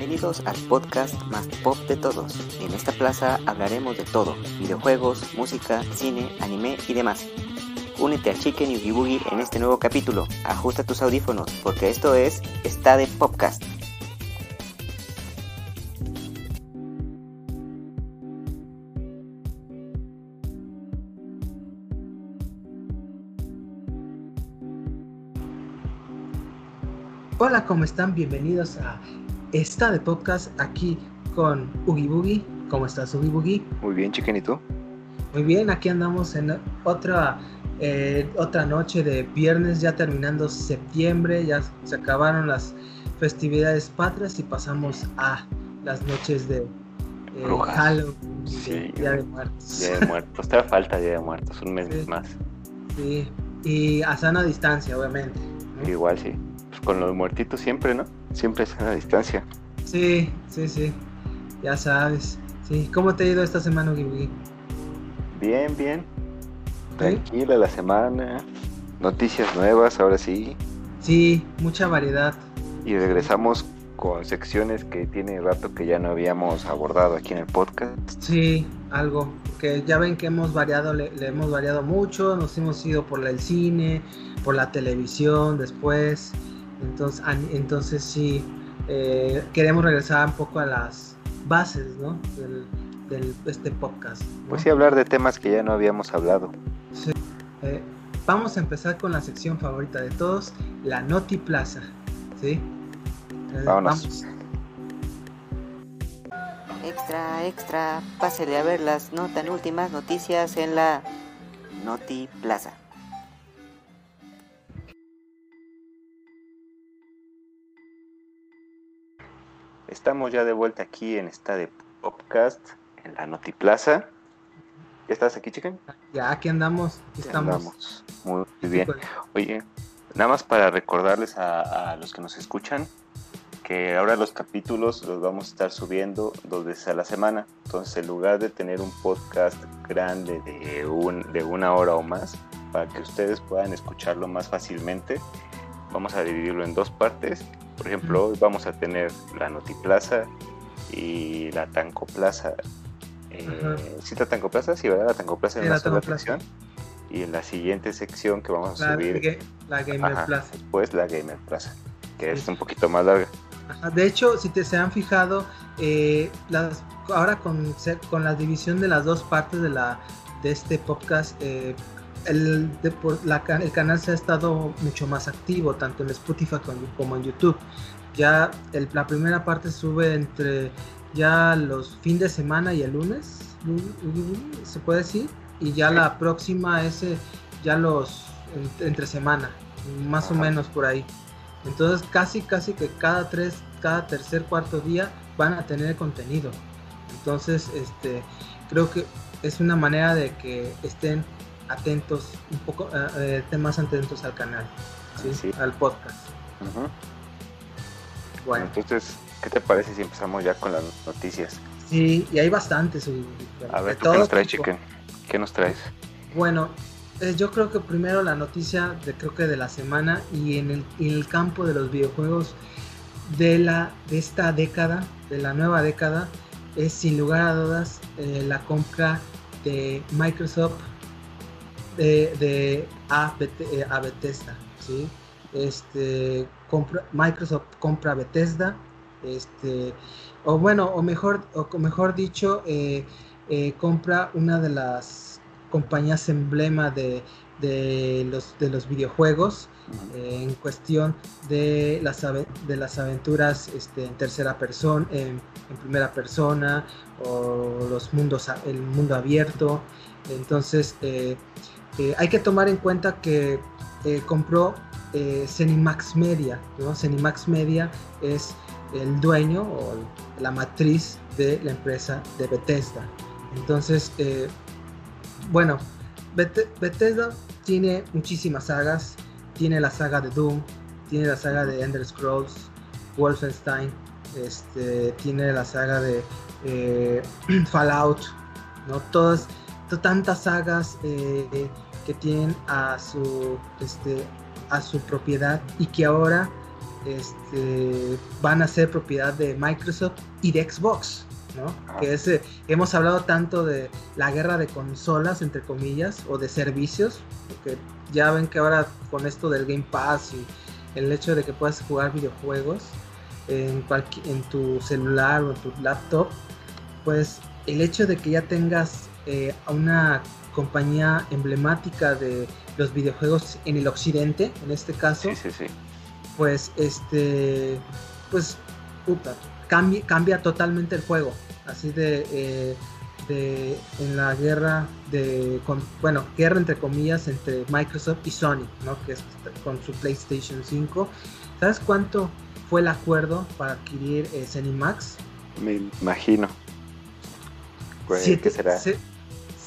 Bienvenidos al podcast más pop de todos. En esta plaza hablaremos de todo, videojuegos, música, cine, anime y demás. Únete a Chicken y Oogie Boogie en este nuevo capítulo. Ajusta tus audífonos porque esto es Está de Podcast. Hola, ¿cómo están? Bienvenidos a esta de podcast aquí con Oogie Boogie. ¿Cómo estás, Oogie Boogie? Muy bien, chicken, ¿y tú? Muy bien, aquí andamos en otra, eh, otra noche de viernes, ya terminando septiembre, ya se acabaron las festividades patrias y pasamos a las noches de eh, Halloween, Sí. Día de Muertos. Día de Muertos. Te falta Día de Muertos, un mes Sí. más. Sí, y a sana distancia, obviamente. ¿no? Igual sí. Pues con los muertitos siempre, ¿no? Siempre es a distancia. Sí, sí, sí, ya sabes. Sí, ¿cómo te ha ido esta semana, Boogie? Bien, bien. Tranquila la semana. Noticias nuevas, ahora sí. Sí, mucha variedad. Y regresamos con secciones que tiene rato que ya no habíamos abordado aquí en el podcast. Sí, algo. Que ya ven que hemos variado, le, le hemos variado mucho. Nos hemos ido por el cine, por la televisión después. Entonces, entonces sí, eh, queremos regresar un poco a las bases, ¿no? Del, del- este podcast. ¿no? Pues sí, hablar de temas que ya no habíamos hablado. Eh, vamos a empezar con la sección favorita de todos, la Noti Plaza. ¿Sí? Eh, Vámonos. Extra, extra, pásele a ver las no tan últimas noticias en la Noti Plaza. Estamos ya de vuelta aquí en esta de podcast, en la Notiplaza. ¿Ya estás aquí, chicken? Ya aquí andamos, aquí estamos. andamos. Muy bien. Oye, nada más para recordarles a, a los que nos escuchan que ahora los capítulos los vamos a estar subiendo dos veces a la semana. Entonces, en lugar de tener un podcast grande de, un, de una hora o más, para que ustedes puedan escucharlo más fácilmente, vamos a dividirlo en dos partes. Por ejemplo, hoy vamos a tener la Notiplaza y la Tancoplaza. Eh. ¿Sí, la Tancoplaza? Sí, ¿verdad? La Tancoplaza en Sí, una la sola sección. Y en la siguiente sección que vamos a la, subir la Gamer Ajá, Plaza. Después la Gamer Plaza, que Sí. es un poquito más larga. Ajá, De hecho, si te se han fijado, eh, las, ahora con, con la división de las dos partes de, la, de este podcast, eh, el, la el canal se ha estado mucho más activo, tanto en Spotify como, en YouTube. Ya el- la primera parte sube entre ya los fines de semana y el lunes, se puede decir, y ya la próxima es eh, ya los en- entre semana, más o menos por ahí. Entonces casi casi que cada tres, cada tercer, cuarto día van a tener contenido. Entonces, este, creo que es una manera de que estén atentos, un poco, eh, eh, estén más atentos al canal, ¿sí? Sí. al podcast. Bueno, Entonces, ¿qué te parece si empezamos ya con las noticias? sí, y hay bastantes. y- A ver, ¿tú todo ¿qué nos traes, tipo. chicken? ¿Qué nos traes? Bueno, eh, yo creo que primero la noticia de creo que de la semana y en el, en el campo de los videojuegos de la de esta década, de la nueva década, es sin lugar a dudas eh, la compra de Microsoft de, de a, Bet- eh, a Bethesda, ¿sí? Este compra, Microsoft compra Bethesda, este o bueno, o mejor o mejor dicho eh, eh, compra una de las compañías emblema de, de los, de los videojuegos eh, en cuestión de las, de las aventuras este, en tercera persona, en, en primera persona o los mundos, el mundo abierto. Entonces eh, eh, hay que tomar en cuenta que eh, compró eh, Cenimax Media, ¿no? Media es el dueño o la matriz de la empresa de Bethesda. Entonces, eh, bueno, Beth- Bethesda tiene muchísimas sagas. Tiene la saga de Doom, tiene la saga de Ender Scrolls, Wolfenstein, este, tiene la saga de Fallout, ¿no? Todas, to- tantas sagas que tienen a su, este, a su propiedad y que ahora este, van a ser propiedad de Microsoft y de Xbox. ¿no? Que es, hemos hablado tanto de la guerra de consolas, entre comillas, o de servicios, porque ya ven que ahora con esto del Game Pass y el hecho de que puedas jugar videojuegos en, en tu celular o en tu laptop, pues el hecho de que ya tengas eh, una compañía emblemática de los videojuegos en el occidente, en este caso, pues este, pues puta, cambia, cambia totalmente el juego, así de, eh, de en la guerra de, con, bueno, guerra entre comillas entre Microsoft y Sony, ¿no? Que es con su PlayStation 5. ¿Sabes cuánto fue el acuerdo para adquirir eh, Max? Me imagino. ¿Qué será?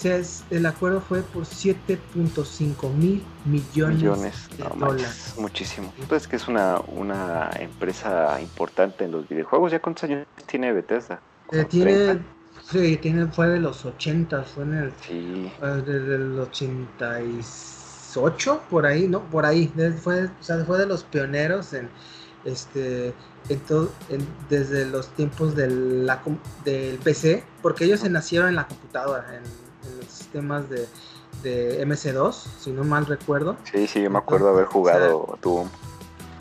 El acuerdo fue por 7.5 mil millones, de dólares. muchísimo. Entonces que es una, una empresa importante en los videojuegos. ¿Ya cuántos años tiene Bethesda? Eh, tiene, sí, tiene, fue de los 80, fue en el, sí. Desde el 88, por ahí, ¿no? Por ahí, fue, o sea, fue de los pioneros en este en desde los tiempos del, la, del PC, porque ellos se nacieron en la computadora, en, sistemas de, de, MC2, si no mal recuerdo. Sí, sí, yo me acuerdo haber jugado Doom.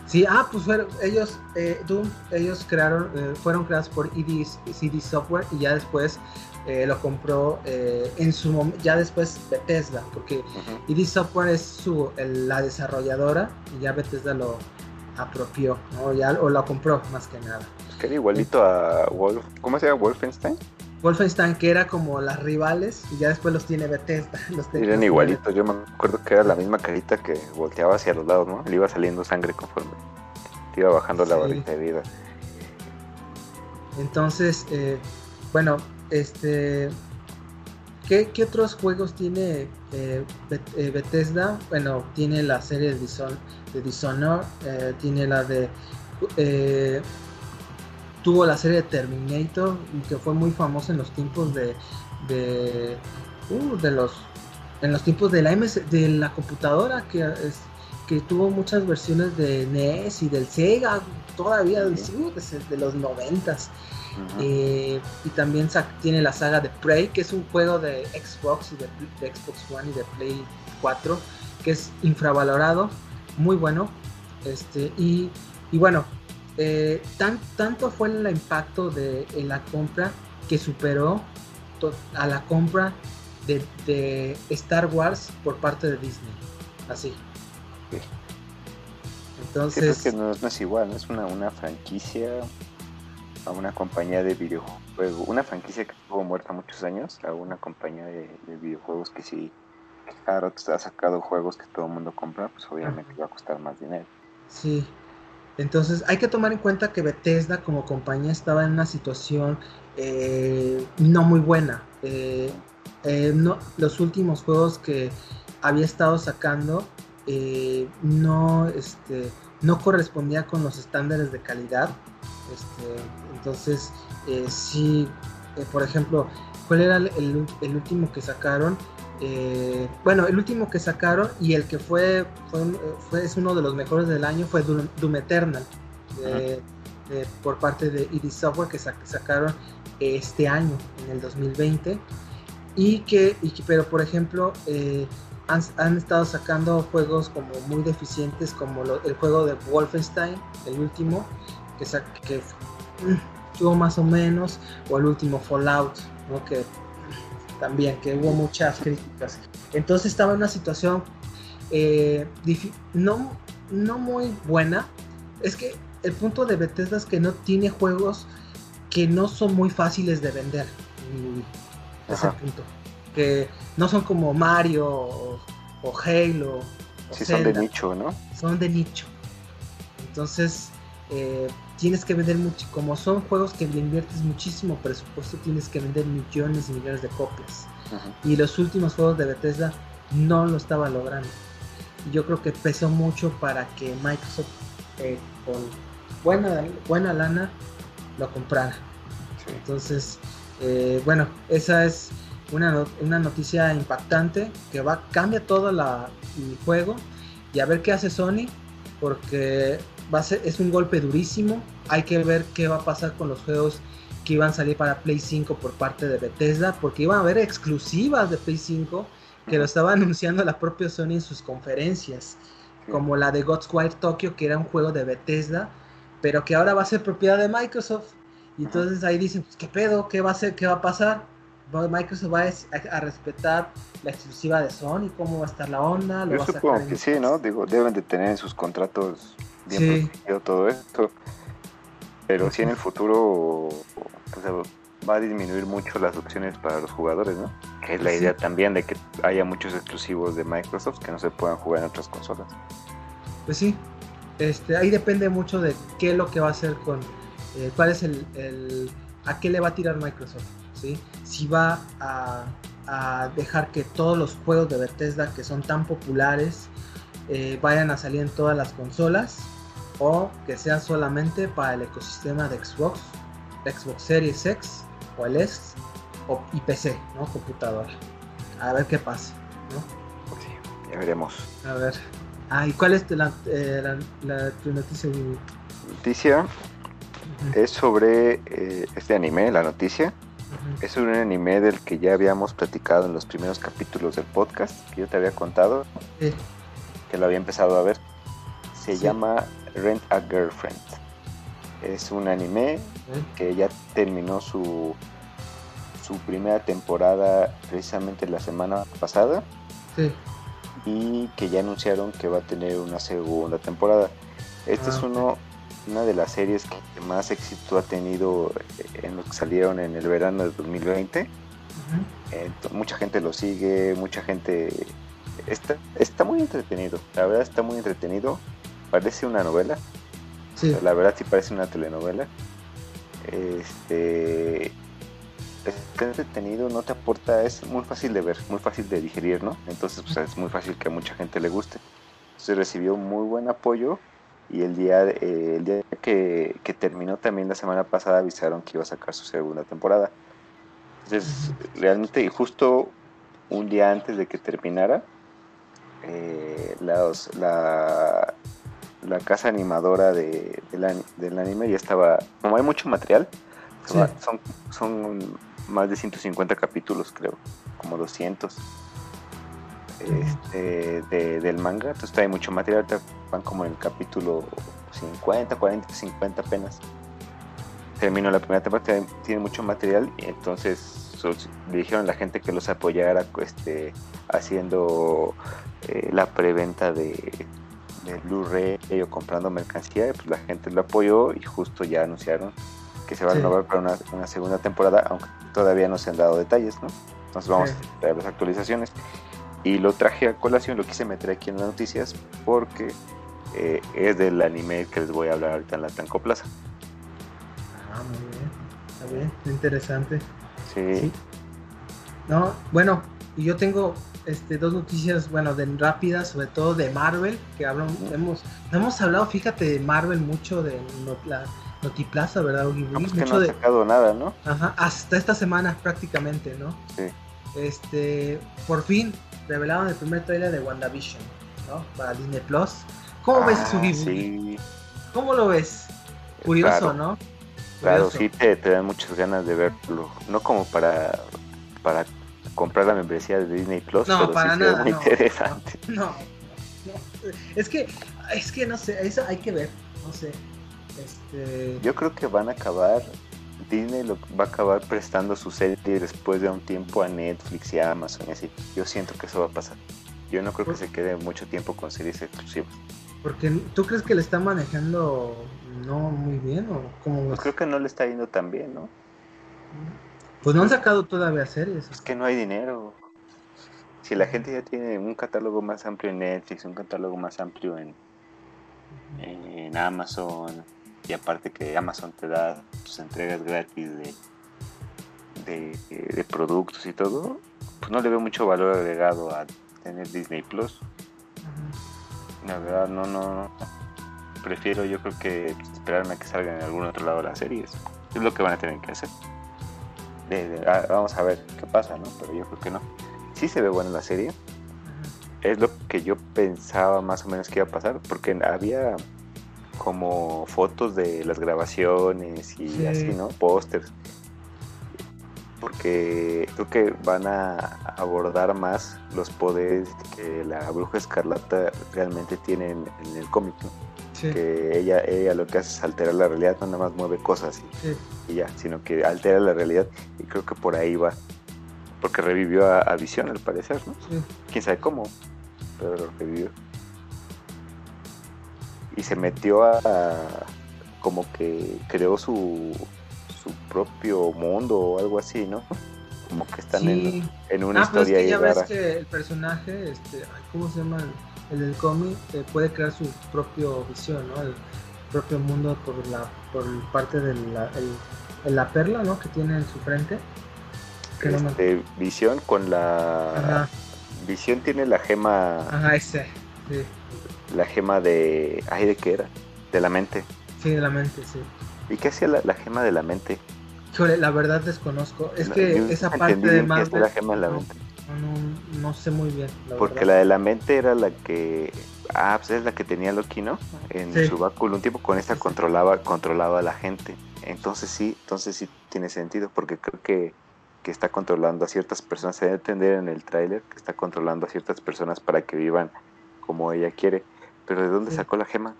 Sí, ah, pues fueron, ellos, eh, Doom, ellos crearon, eh, fueron creados por ID, CD Software y ya después eh, lo compró en su momento, ya después Bethesda, porque ID Software es su, la desarrolladora y ya Bethesda lo, apropió, ¿no? Ya, o la compró más que nada. Que era igualito a Wolf, ¿cómo se llama? Wolfenstein. Wolfenstein, que era como las rivales, y ya después los tiene Bethesda. Los Eran igualitos, yo me acuerdo que era la misma carita que volteaba hacia los lados, ¿no? Le iba saliendo sangre conforme te iba bajando la barrita de vida. Entonces, eh, bueno, este. ¿qué, ¿Qué, otros juegos tiene eh, eh, Bethesda? Bueno, tiene la serie de Dishonored de Dishonored, eh, tiene la de... Tuvo la serie de Terminator, que fue muy famosa en los tiempos de... de, uh, de los en los tiempos de la MS, de la computadora que es, que tuvo muchas versiones de NES y del Sega todavía uh, de los noventas. Eh, y también tiene la saga de Prey que es un juego de Xbox y de, de Xbox One y de Play 4 que es infravalorado muy bueno. Este, y, bueno, eh, tan, tanto fue el impacto de la compra que superó a la compra de, Star Wars por parte de Disney. Así. Entonces. que no, es igual, es una, una franquicia a una compañía de videojuegos. Una franquicia que estuvo muerta muchos años a una compañía de videojuegos que sí Claro, ha sacado juegos que todo el mundo compra, pues obviamente va a costar más dinero. Sí. Entonces hay que tomar en cuenta que Bethesda como compañía estaba en una situación eh, no muy buena. Eh, eh, los últimos juegos que había estado sacando no, este, no correspondía con los estándares de calidad. Este, entonces, sí, por ejemplo, ¿cuál era el último que sacaron? Eh, bueno, el último que sacaron y el que fue, fue, es uno de los mejores del año fue Doom, Eternal por parte de id Software que sacaron este año, en el 2020. Y que, pero por ejemplo, eh, han, estado sacando juegos como muy deficientes, como el juego de Wolfenstein, el último, que, que mm, tuvo más o menos, o el último Fallout, ¿no? que también, que hubo muchas críticas. Entonces estaba en una situación eh, no, no muy buena. Es que el punto de Bethesda es que no tiene juegos que no son muy fáciles de vender. Ese punto. Que no son como Mario o, Halo. O sí, son de nicho, ¿no? Son de nicho. Entonces, eh, tienes que vender mucho, como son juegos que le inviertes muchísimo presupuesto, tienes que vender millones y millones de copias. Y los últimos juegos de Bethesda no lo estaba logrando. Y yo creo que pesó mucho para que Microsoft eh, con buena, buena lana lo comprara. Entonces, eh, bueno, esa es una, una, noticia impactante que va cambia todo la, el juego y a ver qué hace Sony porque va a ser, es un golpe durísimo. Hay que ver qué va a pasar con los juegos que iban a salir para Play 5 por parte de Bethesda, porque iban a haber exclusivas de Play 5 que lo estaba anunciando la propia Sony en sus conferencias, como la de Ghostwire Tokyo, que era un juego de Bethesda, pero que ahora va a ser propiedad de Microsoft. Y entonces ahí dicen, pues, ¿qué pedo? ¿Qué va a ser? ¿Qué va a pasar? Microsoft va a, respetar la exclusiva de Sony, cómo va a estar la onda. Yo supongo que sí, ¿no? Digo, deben de tener en sus contratos bien protegido todo esto. Pero si en el futuro pues, va a disminuir mucho las opciones para los jugadores, ¿no? Que es la idea también de que haya muchos exclusivos de Microsoft que no se puedan jugar en otras consolas. Pues sí, este, ahí depende mucho de qué es lo que va a hacer con, eh, cuál es el, el, a qué le va a tirar Microsoft, ¿sí? Si va a, a dejar que todos los juegos de Bethesda que son tan populares eh, vayan a salir en todas las consolas o que sean solamente para el ecosistema de Xbox, Xbox Series X o el S o, y PC, ¿no? Computadora. A ver qué pasa, ¿no? Sí, ya veremos. A ver. Ah, ¿y cuál es la, eh, la, tu noticia? Noticia es sobre eh, este anime, la noticia. Es un anime del que ya habíamos platicado en los primeros capítulos del podcast, que yo te había contado, que lo había empezado a ver. Se llama Rent a Girlfriend. Es un anime que ya terminó su, su primera temporada precisamente la semana pasada. Y que ya anunciaron que va a tener una segunda temporada. Este es ah, uno, una de las series que más éxito ha tenido en los que salieron en el verano de 2020. mucha gente lo sigue, mucha gente está, está muy entretenido, la verdad está muy entretenido parece una novela. la verdad sí parece una telenovela. Este está entretenido, no te aporta, es muy fácil de ver, muy fácil de digerir, ¿no? Entonces pues, es muy fácil que a mucha gente le guste. Entonces recibió muy buen apoyo y el día, eh, el día que, que, terminó también la semana pasada avisaron que iba a sacar su segunda temporada. Entonces realmente justo un día antes de que terminara, eh, los, la, la casa animadora de, del anime ya estaba, como hay mucho material, son, son más de 150 capítulos creo, como 200 este, del manga, entonces hay mucho material, van como en el capítulo 50, 40, 50 apenas. Terminó la primera temporada, tiene mucho material y entonces le dijeron a la gente que los apoyara este, haciendo eh, la preventa de, de Blu-ray o comprando mercancía, pues la gente lo apoyó y justo ya anunciaron que se va a renovar para una, segunda temporada, aunque todavía no se han dado detalles, ¿no? Entonces vamos a ver las actualizaciones. Y lo traje a colación, lo quise meter aquí en las noticias porque eh, es del anime que les voy a hablar ahorita en la Tanco Plaza. Ah, muy bien, está bien, interesante. Sí. sí. No, bueno, y yo tengo este, dos noticias, bueno, de rápidas, sobre todo de Marvel, que hablamos, hemos, hemos hablado, fíjate, de Marvel mucho de la Notiplaza, ¿verdad? No, pues que no ha sacado nada, ¿no? Ajá, hasta esta semana prácticamente, ¿no? Sí. Este, por fin revelaron el primer trailer de WandaVision, ¿no? Para Disney Plus. ¿Cómo ves su ah, sí. ¿Cómo lo ves? Curioso, ¿no? Claro, sí te, te dan muchas ganas de verlo. No como para, para comprar la membresía de Disney Plus, no, pero para sí nada, muy no, interesante. No, no, es que, es que no sé, eso hay que ver, no sé. Este... Yo creo que van a acabar, Disney lo, va a acabar prestando su serie después de un tiempo a Netflix y a Amazon y así. Yo siento que eso va a pasar. Yo no creo que se quede mucho tiempo con series exclusivas. Porque tú crees que le está manejando no muy bien o pues creo que no le está yendo tan bien, ¿no? Pues no han sacado todavía series. Es que no hay dinero. Si la gente ya tiene un catálogo más amplio en Netflix, un catálogo más amplio en, en Amazon, y aparte que Amazon te da tus entregas gratis de, de, productos y todo, pues no le veo mucho valor agregado a tener Disney Plus. La verdad, no, no. Prefiero, yo creo que esperarme a que salgan en algún otro lado las series. Es lo que van a tener que hacer. Ah, vamos a ver qué pasa, ¿no? Pero yo creo que no. Sí se ve buena la serie. Es lo que yo pensaba más o menos que iba a pasar, porque había como fotos de las grabaciones y Sí. así, ¿no? Pósters. Porque creo que van a abordar más los poderes que la bruja escarlata realmente tiene en, en el cómic, ¿no? Sí, Que ella, ella lo que hace es alterar la realidad, no nada más mueve cosas y, sí. y ya, sino que altera la realidad y creo que por ahí va. Porque revivió a, a Visión al parecer, ¿no? sí. quién sabe cómo, pero lo revivió. Y se metió a, a- como que creó su, su propio mundo o algo así, ¿no? Como que están en, en una ah, pues es historia que ya ves que el personaje, este, ¿cómo se llama? El, el del cómic eh, puede crear su propio visión, ¿no? El propio mundo por la por parte de la, el- la perla, ¿no? Que tiene en su frente. Que no me- Este, Visión con la Ajá, Visión tiene la gema ajá, ese. Sí, la gema de ay de qué era de la mente sí, de la mente, sí. y qué hacía la, la gema de la mente Híjole, la verdad desconozco. Es No, que esa parte de la gema la no, mente no, no sé muy bien. La Porque verdad. la de la mente era la que. Ah, pues es la que tenía Loki, ¿no? En Sí. su báculo. Un tiempo con esta controlaba, controlaba a la gente. Entonces sí, entonces sí tiene sentido. Porque creo que, que está controlando a ciertas personas. Se debe entender en el tráiler que está controlando a ciertas personas para que vivan como ella quiere. Pero ¿de dónde Sí. sacó la gema?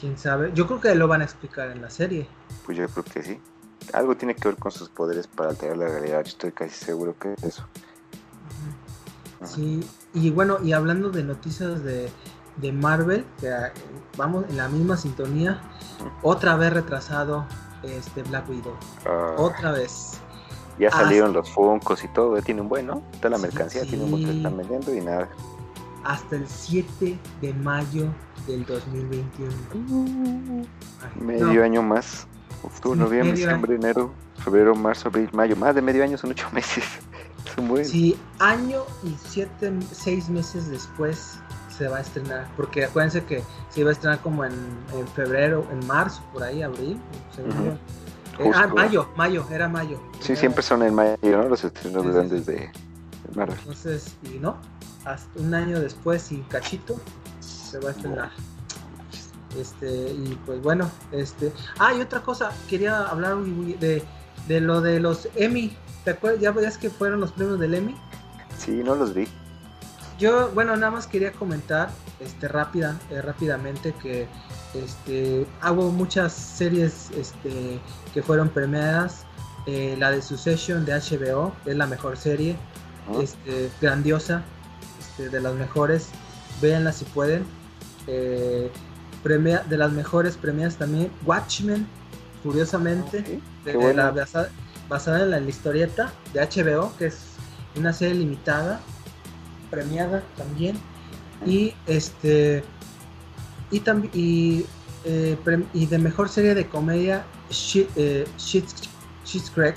Quién sabe. Yo creo que lo van a explicar en la serie. Pues yo creo que sí. Algo tiene que ver con sus poderes para alterar la realidad. Estoy casi seguro que es eso. Sí, y bueno, y hablando de noticias de, de Marvel, que eh, vamos en la misma sintonía, otra vez retrasado este Black Widow. Ah, Otra vez. ya hasta- salieron los funcos y todo. ya Tiene un buen, ¿no? Toda la Sí, mercancía tiene un buen que sí. están vendiendo y nada. Hasta el 7 de mayo del 2021. Ay, Medio no, año más. Octubre, Sí, noviembre, diciembre, enero, febrero, marzo, abril, mayo. Más de medio año son ocho meses. Buen. Sí, año y siete, seis meses después se va a estrenar. Porque acuérdense que se iba a estrenar como en, en febrero, en marzo, por ahí, abril. Eh, ah, mayo, mayo, era mayo. Sí, Era- siempre son en mayo, ¿no? Los estrenos Sí, grandes sí. de Marvel. Entonces, y no, hasta un año después y cachito se va a estrenar. Este, y pues bueno, este. Ah, y otra cosa, quería hablar de, de lo de los Emmy. ¿Te acuerdas? Ya veías que fueron los premios del Emmy. Sí, no los vi. Yo, bueno, nada más quería comentar este, rápida, eh, rápidamente que este, hubo muchas series este, que fueron premiadas. Eh, la de Succession de HBO es la mejor serie, este, grandiosa, este, de las mejores. Véanla si pueden. Eh, premia, de las mejores premiadas también Watchmen, curiosamente Ok, de- la- basada, basada en la, historieta de HBO, que es una serie limitada, premiada también. Y este y también y, eh, y de mejor serie de comedia Shit, eh, Creek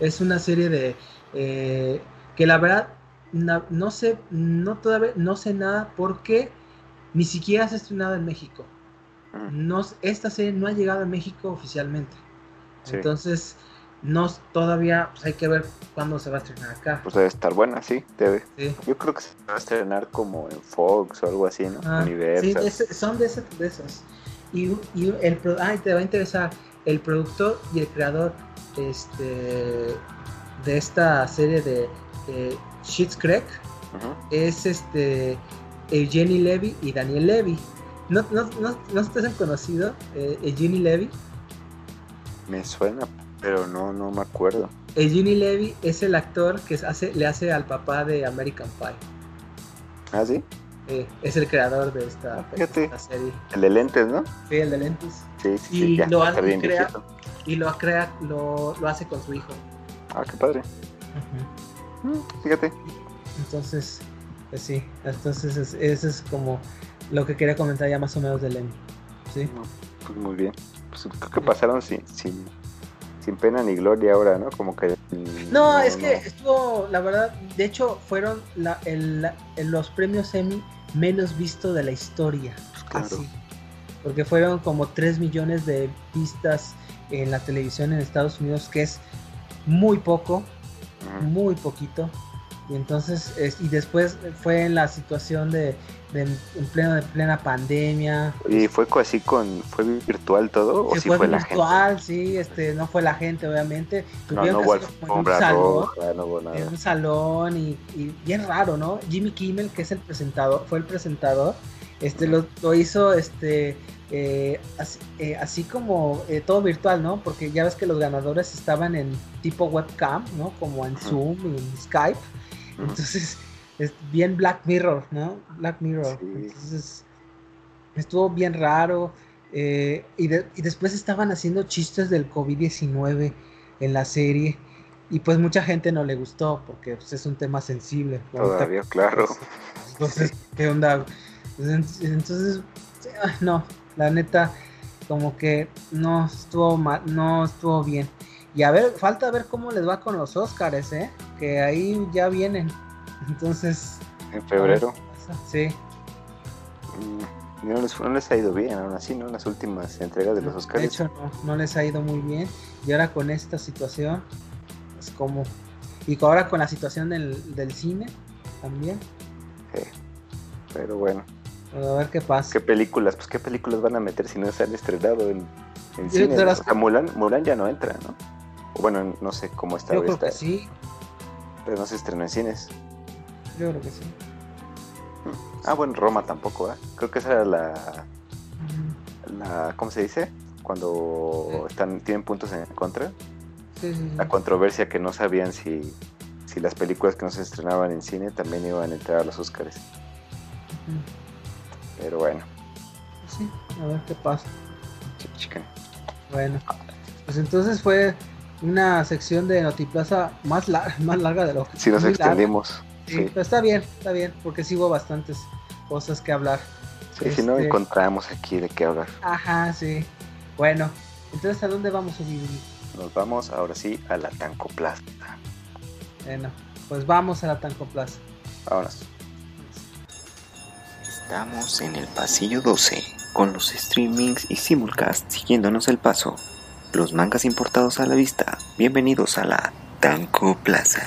es una serie de eh, que la verdad na- no sé no todavía no sé nada porque ni siquiera se ha estrenado en México Mm, no, esta serie no ha llegado a México oficialmente. Sí. Entonces, no todavía pues, hay que ver cuándo se va a estrenar acá. Pues debe estar buena, sí, debe. Sí. Yo creo que se va a estrenar como en Fox o algo así, ¿no? Ah, sí, ese- son de, ese- de esos. Y, y el ah, te va a interesar el productor y el creador este de esta serie de Schitt's Creek es este Eugenie Levy y Daniel Levy. ¿No, no, no, no te han conocido eh, Eugenie Levy? Me suena, pero no, no me acuerdo. Eugenie Levy es el actor que hace, le hace al papá de American Pie. ¿Ah, sí? Eh, es el creador de esta, Fíjate. esta serie. El de lentes, ¿no? Sí, el de lentes. Sí, sí, Y sí. Ya lo hace- crea-. Y lo crea, lo, lo hace con su hijo. Ah, qué padre. Mm, Fíjate. Entonces, pues sí, entonces es- eso es como lo que quería comentar ya más o menos del Emmy. ¿sí? Pues muy bien. Pues creo que pasaron sin, sin, sin pena ni gloria ahora, ¿no? Como que. mm, No, es que estuvo, la verdad, de hecho fueron la- el- la- los premios Emmy menos vistos de la historia. claro. Así. Porque fueron como 3 millones de vistas en la televisión en Estados Unidos, que es muy poco. Muy poquito. Y entonces, y después fue en la situación de, en pleno de plena pandemia. ¿Y fue así con, fue virtual todo? ¿O sí fue, fue virtual, sí, este, no fue la gente, obviamente. No, no hubo un salón, no hubo nada. En un salón y, bien raro, ¿no? Jimmy Kimmel, que es el presentador, fue el presentador, este, lo, lo hizo, este, eh, eh, así, como eh, todo virtual, ¿no? Porque ya ves que los ganadores estaban en tipo webcam, ¿no? Como en Zoom y en Skype. Entonces, es bien Black Mirror, ¿no? Black Mirror. Entonces, estuvo bien raro. y, y, después estaban haciendo chistes del COVID-19 en la serie. Y pues mucha gente no le gustó porque pues, es un tema sensible. Todavía, claro. Entonces, ¿qué onda? Entonces, no, la neta, como que no estuvo mal, no estuvo bien. Y a ver, falta ver cómo les va con los Oscars, ¿eh? Que ahí ya vienen. Entonces. En febrero. Sí. Mm, no les, no les ha ido bien, aún así, ¿no? Las últimas entregas de los Oscars. De hecho, no, no les ha ido muy bien. Y ahora con esta situación, es como. Y ahora con la situación del, del cine también. Sí. Pero bueno. A ver qué pasa. ¿Qué películas? Pues qué películas van a meter si no se han estrenado en, en cine. O sea, Mulan, ya no entra, ¿no? bueno, no sé cómo está. Yo creo que sí. Pero no se estrenó en cines. Yo creo que sí. Ah, bueno, Roma tampoco, ¿eh? Creo que esa era la... la ¿Cómo se dice? Cuando están tienen puntos en contra. Sí, sí, la controversia que no sabían si, si las películas que no se estrenaban en cine también iban a entrar a los Oscars. Pero bueno. Sí, a ver qué pasa. Bueno, pues entonces fue una sección de Notiplaza más, más larga de lo que Si nos extendimos. Sí, Pero está bien, está bien, porque sí hubo bastantes cosas que hablar. Sí, si no este, encontramos aquí de qué hablar. Ajá, sí. Bueno, entonces ¿a dónde vamos, vivir? Nos vamos ahora sí a la Tanco Plaza. Bueno, pues vamos a la Tanco Plaza. Vámonos. Estamos en el pasillo 12, con los streamings y simulcast siguiéndonos el paso. Los mangas importados a la vista. Bienvenidos a la Tanco Plaza.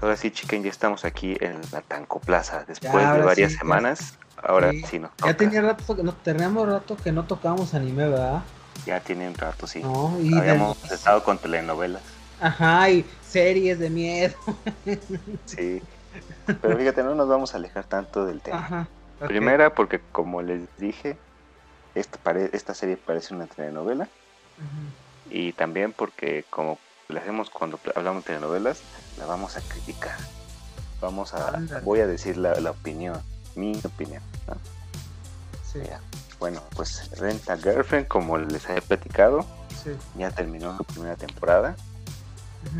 Ahora sí, chiquen, ya estamos aquí en la Tanco Plaza. Después de varias semanas, ahora sí, no. Ya tenía rato, no, teníamos rato que no tocábamos anime, ¿verdad? Ya tiene un rato, sí. Habíamos estado con telenovelas. Ajá, y series de miedo. sí. Pero fíjate, no nos vamos a alejar tanto del tema. Ajá, Primera, porque como les dije, esta, esta serie parece una telenovela. Y también porque, como le hacemos cuando hablamos de telenovelas, la vamos a criticar. Vamos a. Voy a decir la, opinión, mi opinión. Sí. Bueno, pues Renta Girlfriend, como les había platicado, ya terminó la primera temporada.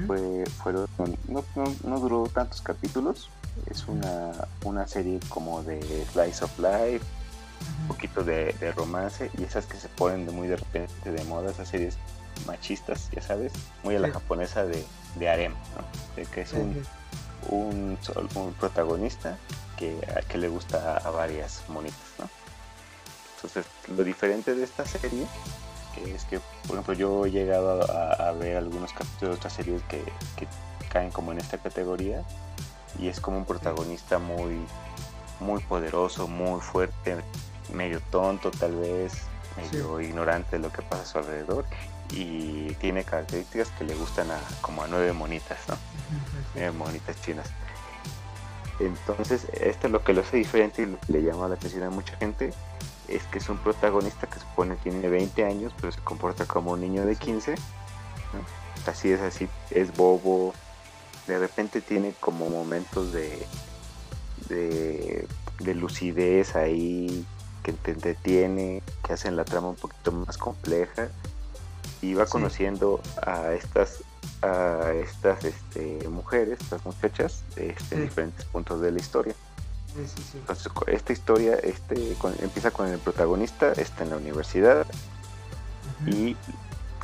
Fue, fueron, no, no, duró tantos capítulos. Es una, una serie como de slice of life, un poquito de, romance y esas que se ponen de muy de repente de moda, esas series machistas, ya sabes, muy a la japonesa de, de harem, de que es un, un, un, protagonista que, que le gusta a varias monitas, ¿no? Entonces, lo diferente de esta serie es que, por ejemplo, yo he llegado a, ver algunos capítulos de otras series que, caen como en esta categoría y es como un protagonista muy, muy poderoso, muy fuerte, medio tonto tal vez, medio ignorante de lo que pasa a su alrededor y tiene características que le gustan a como a nueve monitas, ¿no? Nueve monitas chinas. Entonces, esto es lo que lo hace diferente y lo que le llama la atención a mucha gente es que es un protagonista que supone tiene 20 años, pero se comporta como un niño de 15. Así es, así es bobo. De repente tiene como momentos de, de, lucidez ahí que te entretiene, que hacen la trama un poquito más compleja. Y va conociendo a estas a estas este, mujeres, estas muchachas, este, en diferentes puntos de la historia. Entonces, esta historia este, empieza con el protagonista, está en la universidad y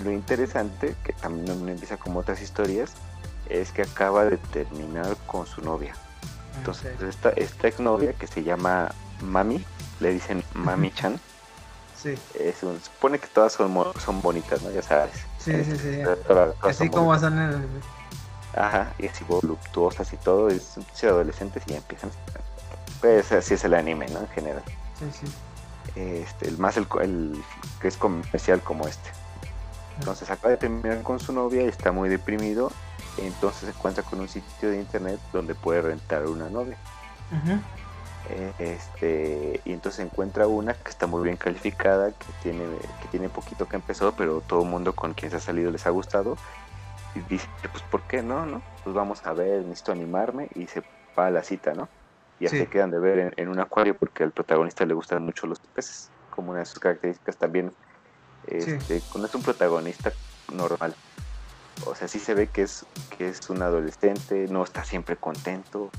lo interesante, que también empieza como otras historias, es que acaba de terminar con su novia. Entonces, esta, esta exnovia que se llama Mami, le dicen Mami-chan. Sí. Es un, supone que todas son, son bonitas, ¿no? Ya sabes. Sí, sí, sí. Todas- todas Así como son en el... Ajá, y así voluptuosas y todo, es son adolescentes y ya empiezan. Pues así es el anime, ¿no? En general. Sí, sí. Este, el más el, el que es comercial como este. Entonces acaba de terminar con su novia y está muy deprimido. Entonces se encuentra con un sitio de internet donde puede rentar una novia. Eh, este, y entonces encuentra una que está muy bien calificada, que tiene, que tiene poquito que empezó, pero todo el mundo con quien se ha salido les ha gustado. Y dice, pues ¿por qué no? no? Pues vamos a ver, necesito animarme y se va a la cita, ¿no? Y así quedan de ver en, en un acuario porque al protagonista le gustan mucho los peces, como una de sus características también. Este, No es un protagonista normal. O sea, sí se ve que es, que es un adolescente, no está siempre contento,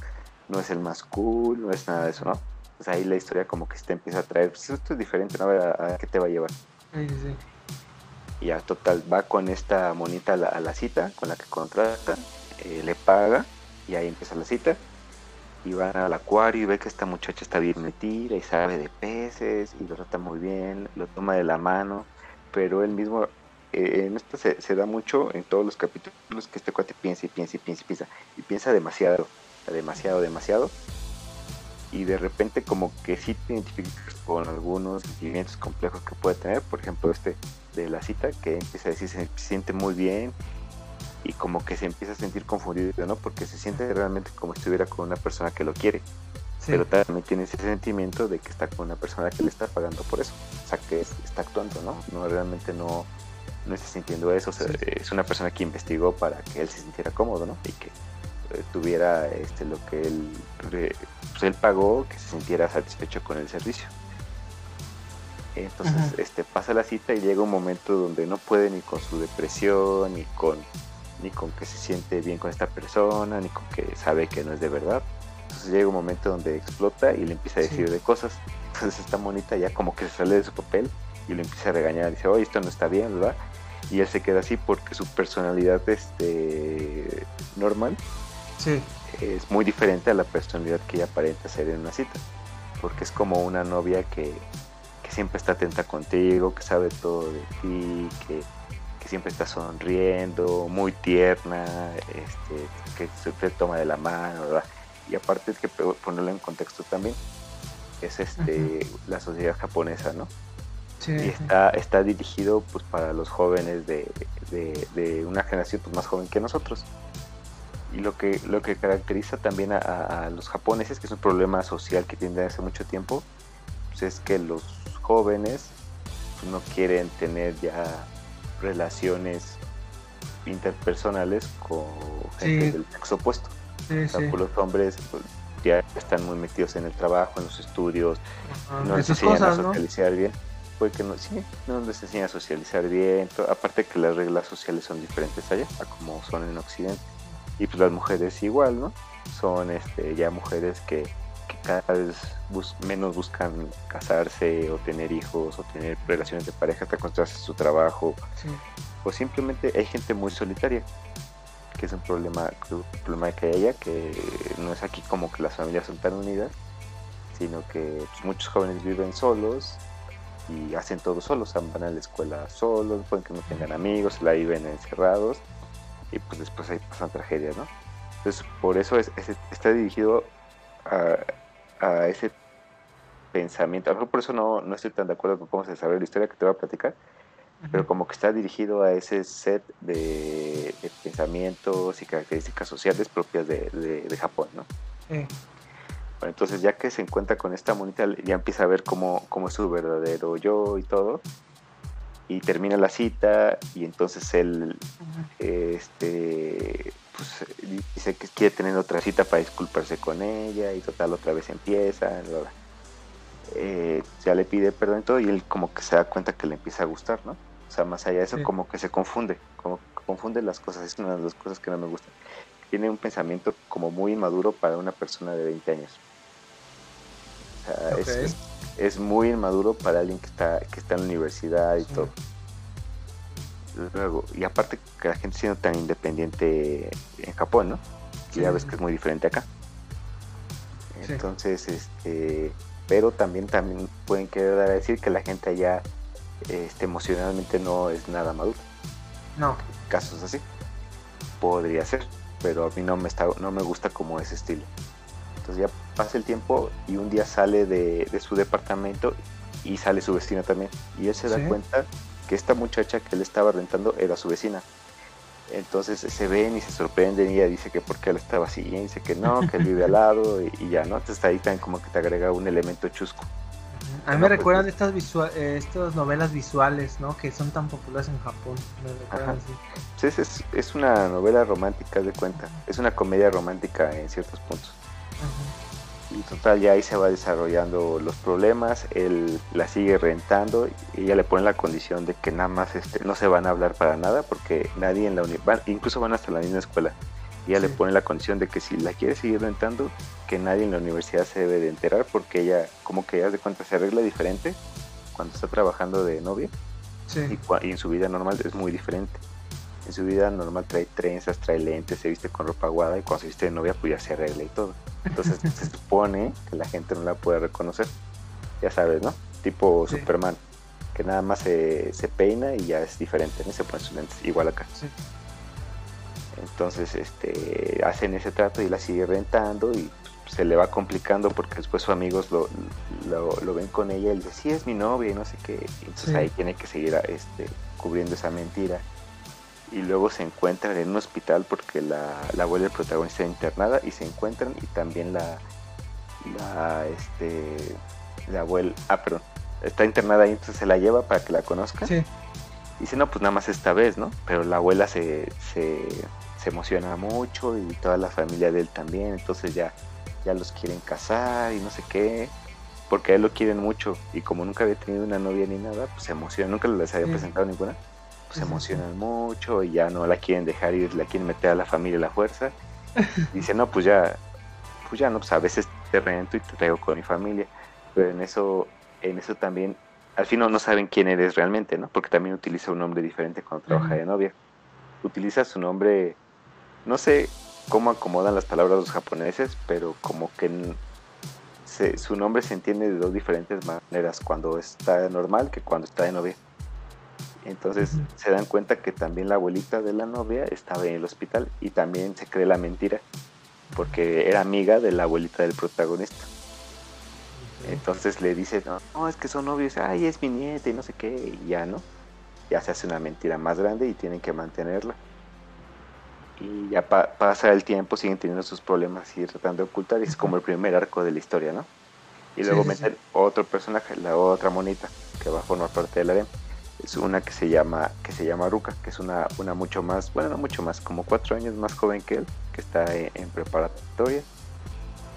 no es el más cool, no es nada de eso, ¿no? O sea, ahí la historia como que se te empieza a traer, pues esto es diferente, ¿no? A ver a, a qué te va a llevar. Sí, sí. Y ya total, va con esta monita a la, a la cita, con la que contrata, eh, le paga, y ahí empieza la cita. Y van al acuario y ve que esta muchacha está bien metida y sabe de peces y lo trata muy bien, lo toma de la mano, pero él mismo, eh, en esto se, se da mucho en todos los capítulos que este cuate piensa y piensa y piensa y piensa, y piensa demasiado, demasiado, demasiado. Y de repente como que sí te identificas con algunos sentimientos complejos que puede tener, por ejemplo este de la cita, que empieza a decir se siente muy bien y como que se empieza a sentir confundido, ¿no? Porque se siente realmente como si estuviera con una persona que lo quiere, Sí. pero también tiene ese sentimiento de que está con una persona que le está pagando por eso, o sea, que es- está actuando, ¿no? No realmente no, no está sintiendo eso, o sea, Sí. es una persona que investigó para que él se sintiera cómodo, ¿no? Y que eh, tuviera este lo que él pues él pagó, que se sintiera satisfecho con el servicio. Entonces, Ajá. este pasa la cita y llega un momento donde no puede ni con su depresión, ni con ni con que se siente bien con esta persona, ni con que sabe que no es de verdad. Entonces llega un momento donde explota y le empieza a Sí. decir de cosas. Entonces esta monita ya como que se sale de su papel y le empieza a regañar, dice, oye, esto no está bien, ¿verdad? Y él se queda así porque su personalidad este normal Sí. es muy diferente a la personalidad que ella aparenta ser en una cita. Porque es como una novia que, que siempre está atenta contigo, que sabe todo de ti, que, que siempre está sonriendo, muy tierna, este, que siempre toma de la mano, ¿verdad? Y aparte es que ponerlo en contexto también, es este la sociedad japonesa, ¿no? Sí. y está, está dirigido pues para los jóvenes de, de- de una generación pues, más joven que nosotros. Y lo que, lo que caracteriza también a, a- a los japoneses, que es un problema social que tiene hace mucho tiempo, pues es que los jóvenes pues, no quieren tener ya relaciones interpersonales con gente Sí. del sexo opuesto. Sí, O sea, sí. pues, los hombres pues, ya están muy metidos en el trabajo, en los estudios, Ajá, no les enseñan cosas, a ¿no? socializar bien. Puede que no, sí, no les enseña a socializar bien. Aparte que las reglas sociales son diferentes allá, a como son en Occidente. Y pues las mujeres igual, ¿no? Son este, ya mujeres que, que cada vez bus- menos buscan casarse o tener hijos o tener relaciones de pareja hasta concentrarse en su trabajo. Sí. O simplemente hay gente muy solitaria, que es un problema, un problema que hay allá, que no es aquí como que las familias son tan unidas, sino que pues, muchos jóvenes viven solos y hacen todo solos, van a la escuela solos, pueden que no tengan amigos, la viven encerrados y pues después ahí pasan tragedias, ¿no? Entonces, por eso es, es- está dirigido a, a ese pensamiento. A lo mejor por eso no, no estoy tan de acuerdo con cómo se desarrolla la historia que te voy a platicar, pero como que está dirigido a ese set de, de pensamientos y características sociales propias de, de- de Japón, ¿no? Sí. Bueno, entonces ya que se encuentra con esta monita, ya empieza a ver cómo, cómo es su verdadero yo y todo, y termina la cita y entonces él este pues dice que quiere tener otra cita para disculparse con ella y total otra vez empieza. Eh, ya le pide perdón y todo y él como que se da cuenta que le empieza a gustar no o sea más allá de eso Sí. como que se confunde como que confunde las cosas es una de las cosas que no me gustan tiene un pensamiento como muy inmaduro para una persona de 20 años o sea, es- es, es muy inmaduro para alguien que está que está en la universidad y Sí. todo Luego, y aparte que la gente siendo tan independiente en Japón, ¿no? Sí, ya ves que es muy diferente acá. Sí. Entonces, este, pero también, también pueden querer dar a decir que la gente allá este, emocionalmente no es nada madura. No. Casos así. Podría ser, pero a mí no me, está, no me gusta como ese estilo. Entonces ya pasa el tiempo y un día sale de, su departamento y sale su vecina también. Y él se da cuenta que esta muchacha que él estaba rentando era su vecina. Entonces se ven y se sorprenden y ella dice que porque él estaba así, y dice que no, que él vive al lado y, ya, ¿no? Entonces ahí también como que te agrega un elemento chusco. A mí me pues, recuerdan estas, eh, estas novelas visuales, ¿no? Que son tan populares en Japón. Me es, es, una novela romántica, de cuenta. Es una comedia romántica en ciertos puntos. Y total, ya ahí se va desarrollando los problemas, él la sigue rentando y ella le pone la condición de que nada más este, no se van a hablar para nada porque nadie en la universidad, incluso van hasta la misma escuela. Y ella le pone la condición de que si la quiere seguir rentando, que nadie en la universidad se debe de enterar porque ella, como que ya de cuenta, se arregla diferente cuando está trabajando de novia y en su vida normal es muy diferente en su vida normal trae trenzas, trae lentes, se viste con ropa aguada y cuando se viste de novia pues ya se arregla y todo. Entonces se supone que la gente no la puede reconocer. Ya sabes, ¿no? Tipo Superman, que nada más se, peina y ya es diferente, ¿no? Se pone sus lentes, igual acá. Entonces este, hacen ese trato y la sigue rentando y se le va complicando porque después sus amigos lo, lo, ven con ella y le dice, sí, es mi novia y no sé qué. Entonces ahí tiene que seguir este, cubriendo esa mentira y luego se encuentran en un hospital porque la, abuela del protagonista está internada y se encuentran y también la la este la abuela ah perdón está internada ahí entonces se la lleva para que la conozca. Sí. y dice no pues nada más esta vez no pero la abuela se, se, se emociona mucho y toda la familia de él también entonces ya ya los quieren casar y no sé qué porque a él lo quieren mucho y como nunca había tenido una novia ni nada pues se emociona nunca les había presentado ninguna se emocionan mucho y ya no la quieren dejar ir, la quieren meter a la familia a la fuerza. dice, no, pues ya, pues ya no, pues a veces te rento y te traigo con mi familia. Pero en eso, en eso también, al fin no, saben quién eres realmente, ¿no? Porque también utiliza un nombre diferente cuando trabaja de novia. Utiliza su nombre, no sé cómo acomodan las palabras los japoneses, pero como que su nombre se entiende de dos diferentes maneras, cuando está normal que cuando está de novia. Entonces se dan cuenta que también la abuelita de la novia estaba en el hospital y también se cree la mentira porque era amiga de la abuelita del protagonista. Entonces le dice, no, es que son novios, ay, es mi nieta y no sé qué, y ya no. Ya se hace una mentira más grande y tienen que mantenerla. Y ya pasa el tiempo, siguen teniendo sus problemas y tratando de ocultar, y es como el primer arco de la historia, ¿no? Y luego meten otro personaje, la otra monita, que va a formar parte de la arena es una que se llama que se llama Ruka, que es una, una mucho más, bueno, no mucho más, como cuatro años más joven que él, que está en, preparatoria.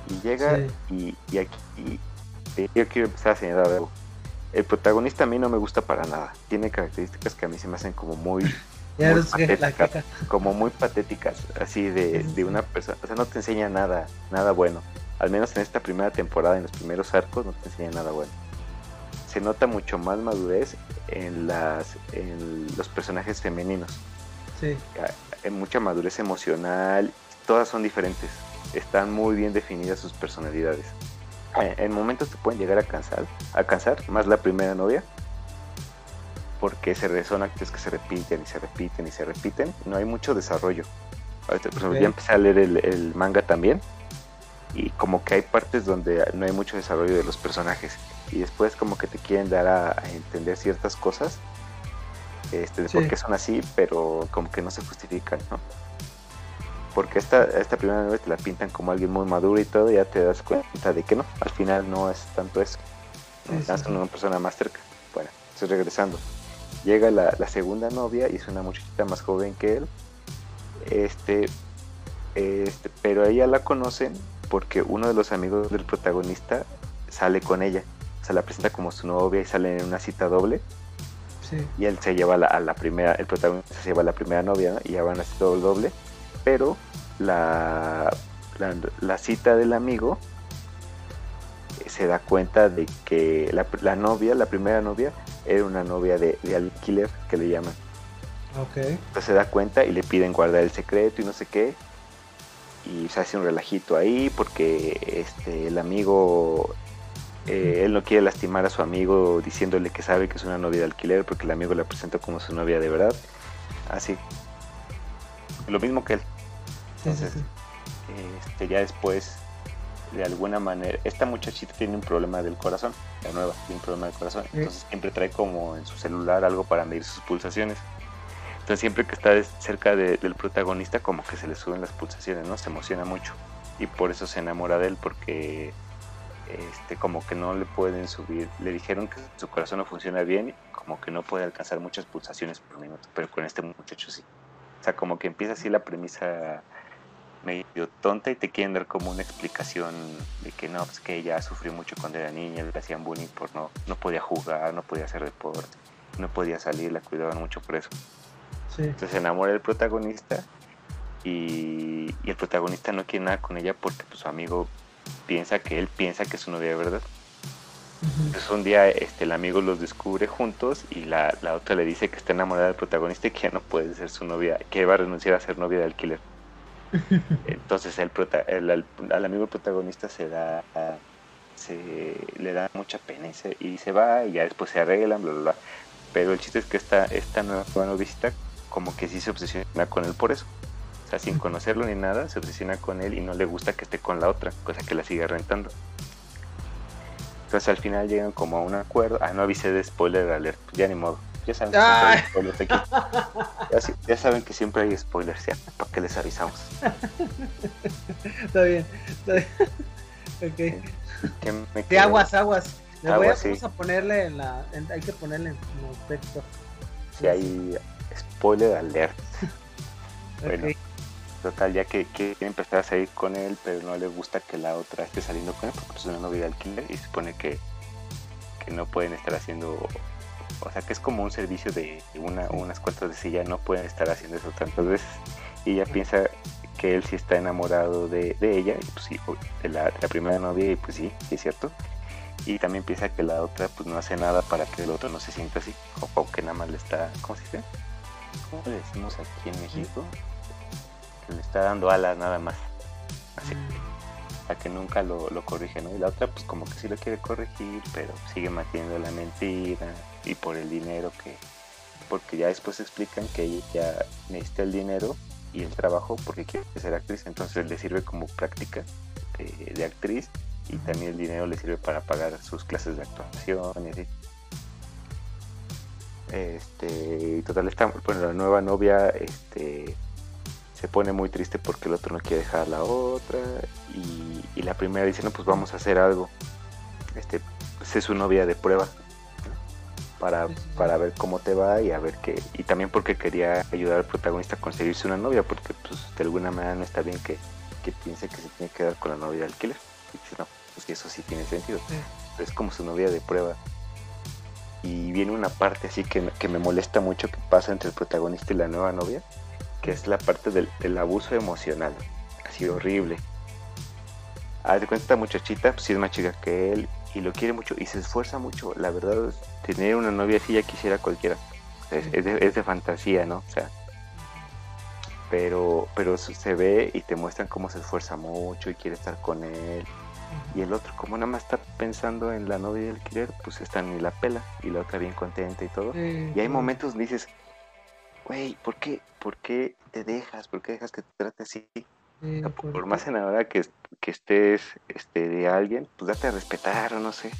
Y llega y, y, aquí yo quiero empezar a señalar algo. El protagonista a mí no me gusta para nada. Tiene características que a mí se me hacen como muy, patéticas, como muy patéticas, así de, de una persona. O sea, no te enseña nada, nada bueno. Al menos en esta primera temporada, en los primeros arcos, no te enseña nada bueno se nota mucho más madurez en las en los personajes femeninos. Sí. Hay mucha madurez emocional, todas son diferentes, están muy bien definidas sus personalidades. Eh, en momentos te pueden llegar a cansar, a cansar, más la primera novia, porque se son actos que se repiten y se repiten y se repiten, no hay mucho desarrollo. Ahorita, por ejemplo, ya empecé a leer el, el manga también y como que hay partes donde no hay mucho desarrollo de los personajes y después como que te quieren dar a, entender ciertas cosas este, de por qué son así, pero como que no se justifican, ¿no? Porque esta, esta primera vez te la pintan como alguien muy maduro y todo, y ya te das cuenta de que no, al final no es tanto eso. Estás con una persona más cerca. Bueno, estoy regresando. Llega la, la, segunda novia y es una muchachita más joven que él. Este, este, pero ella la conocen porque uno de los amigos del protagonista sale con ella se la presenta como su novia y sale en una cita doble. Y él se lleva a la, primera, el protagonista se lleva a la primera novia y ya van a cita doble. Pero la, la, cita del amigo eh, se da cuenta de que la, novia, la primera novia, era una novia de, de alquiler que le llaman. Okay. Entonces se da cuenta y le piden guardar el secreto y no sé qué. Y se hace un relajito ahí porque este el amigo Eh, él no quiere lastimar a su amigo diciéndole que sabe que es una novia de alquiler porque el amigo la presentó como su novia de verdad. Así. Lo mismo que él. Entonces, Este, ya después, de alguna manera, esta muchachita tiene un problema del corazón, la nueva, tiene un problema del corazón. Entonces siempre trae como en su celular algo para medir sus pulsaciones. Entonces siempre que está cerca del protagonista como que se le suben las pulsaciones, ¿no? Se emociona mucho. Y por eso se enamora de él porque este, como que no le pueden subir. Le dijeron que su corazón no funciona bien, como que no puede alcanzar muchas pulsaciones por minuto, pero con este muchacho sí. O sea, como que empieza así la premisa medio tonta y te quieren dar como una explicación de que no, pues que ella sufrió mucho cuando era niña, le hacían bullying por no, no podía jugar, no podía hacer deporte, no podía salir, la cuidaban mucho por eso. Entonces se enamora del protagonista y, y, el protagonista no quiere nada con ella porque pues, su amigo piensa que él piensa que es su novia de verdad. Entonces un día este, el amigo los descubre juntos y la, la, otra le dice que está enamorada del protagonista y que ya no puede ser su novia, que va a renunciar a ser novia de alquiler. Entonces el, el, al amigo protagonista se da se le da mucha pena y se, y se va y ya después se arreglan, bla, bla, bla. Pero el chiste es que esta, esta nueva, visita como que sí se obsesiona con él por eso. O sea, sin conocerlo ni nada, se obsesiona con él y no le gusta que esté con la otra, cosa que la sigue rentando. Entonces al final llegan como a un acuerdo. Ah, no avisé de spoiler alert, ya ni modo. Ya saben que siempre hay spoilers aquí. Ya, saben que siempre hay spoilers, ya. ¿Para qué les avisamos? está bien, está bien. Ok. De aguas, aguas. Le voy a, vamos a ponerle en la. hay que ponerle en los textos. Si hay spoiler alert. bueno. Total, ya que quiere empezar a salir con él, pero no le gusta que la otra esté saliendo con él porque es una novia de alquiler y supone que, que no pueden estar haciendo, o sea que es como un servicio de una, unas cuantas y ya no pueden estar haciendo eso tantas veces. Y ella piensa que él sí está enamorado de, ella, y pues sí, de la, primera novia, y pues sí, es cierto. Y también piensa que la otra pues no hace nada para que el otro no se sienta así, o, que nada más le está, ¿cómo se dice? ¿Cómo le decimos aquí en México? Le está dando alas nada más. Así a que nunca lo, lo, corrige, ¿no? Y la otra, pues como que sí lo quiere corregir, pero sigue manteniendo la mentira y por el dinero que. Porque ya después explican que ella necesita el dinero y el trabajo porque quiere ser actriz, entonces le sirve como práctica de, actriz y también el dinero le sirve para pagar sus clases de actuación y así. Este, total, está, bueno, la nueva novia, este, se pone muy triste porque el otro no quiere dejar a la otra y, la primera dice no pues vamos a hacer algo este pues es su novia de prueba para, para ver cómo te va y a ver qué y también porque quería ayudar al protagonista a conseguirse una novia porque pues de alguna manera no está bien que, piense que se tiene que dar con la novia de alquiler y dice no pues que eso sí tiene sentido es como su novia de prueba. Y viene una parte así que, que me molesta mucho que pasa entre el protagonista y la nueva novia que es la parte del, abuso emocional. Ha sido horrible. Haz de cuenta esta muchachita, pues sí es más chica que él y lo quiere mucho y se esfuerza mucho. La verdad, tener una novia así ya quisiera cualquiera. Es, de, fantasía, ¿no? O sea, pero, pero se ve y te muestran cómo se esfuerza mucho y quiere estar con él. Y el otro, como nada más está pensando en la novia del alquiler, pues está ni la pela y la otra bien contenta y todo. y hay momentos donde dices, güey, ¿por qué, ¿por qué te dejas? ¿Por qué dejas que te trate así? por, más enamorada que, que estés este, de alguien, pues date a respetar o no sé.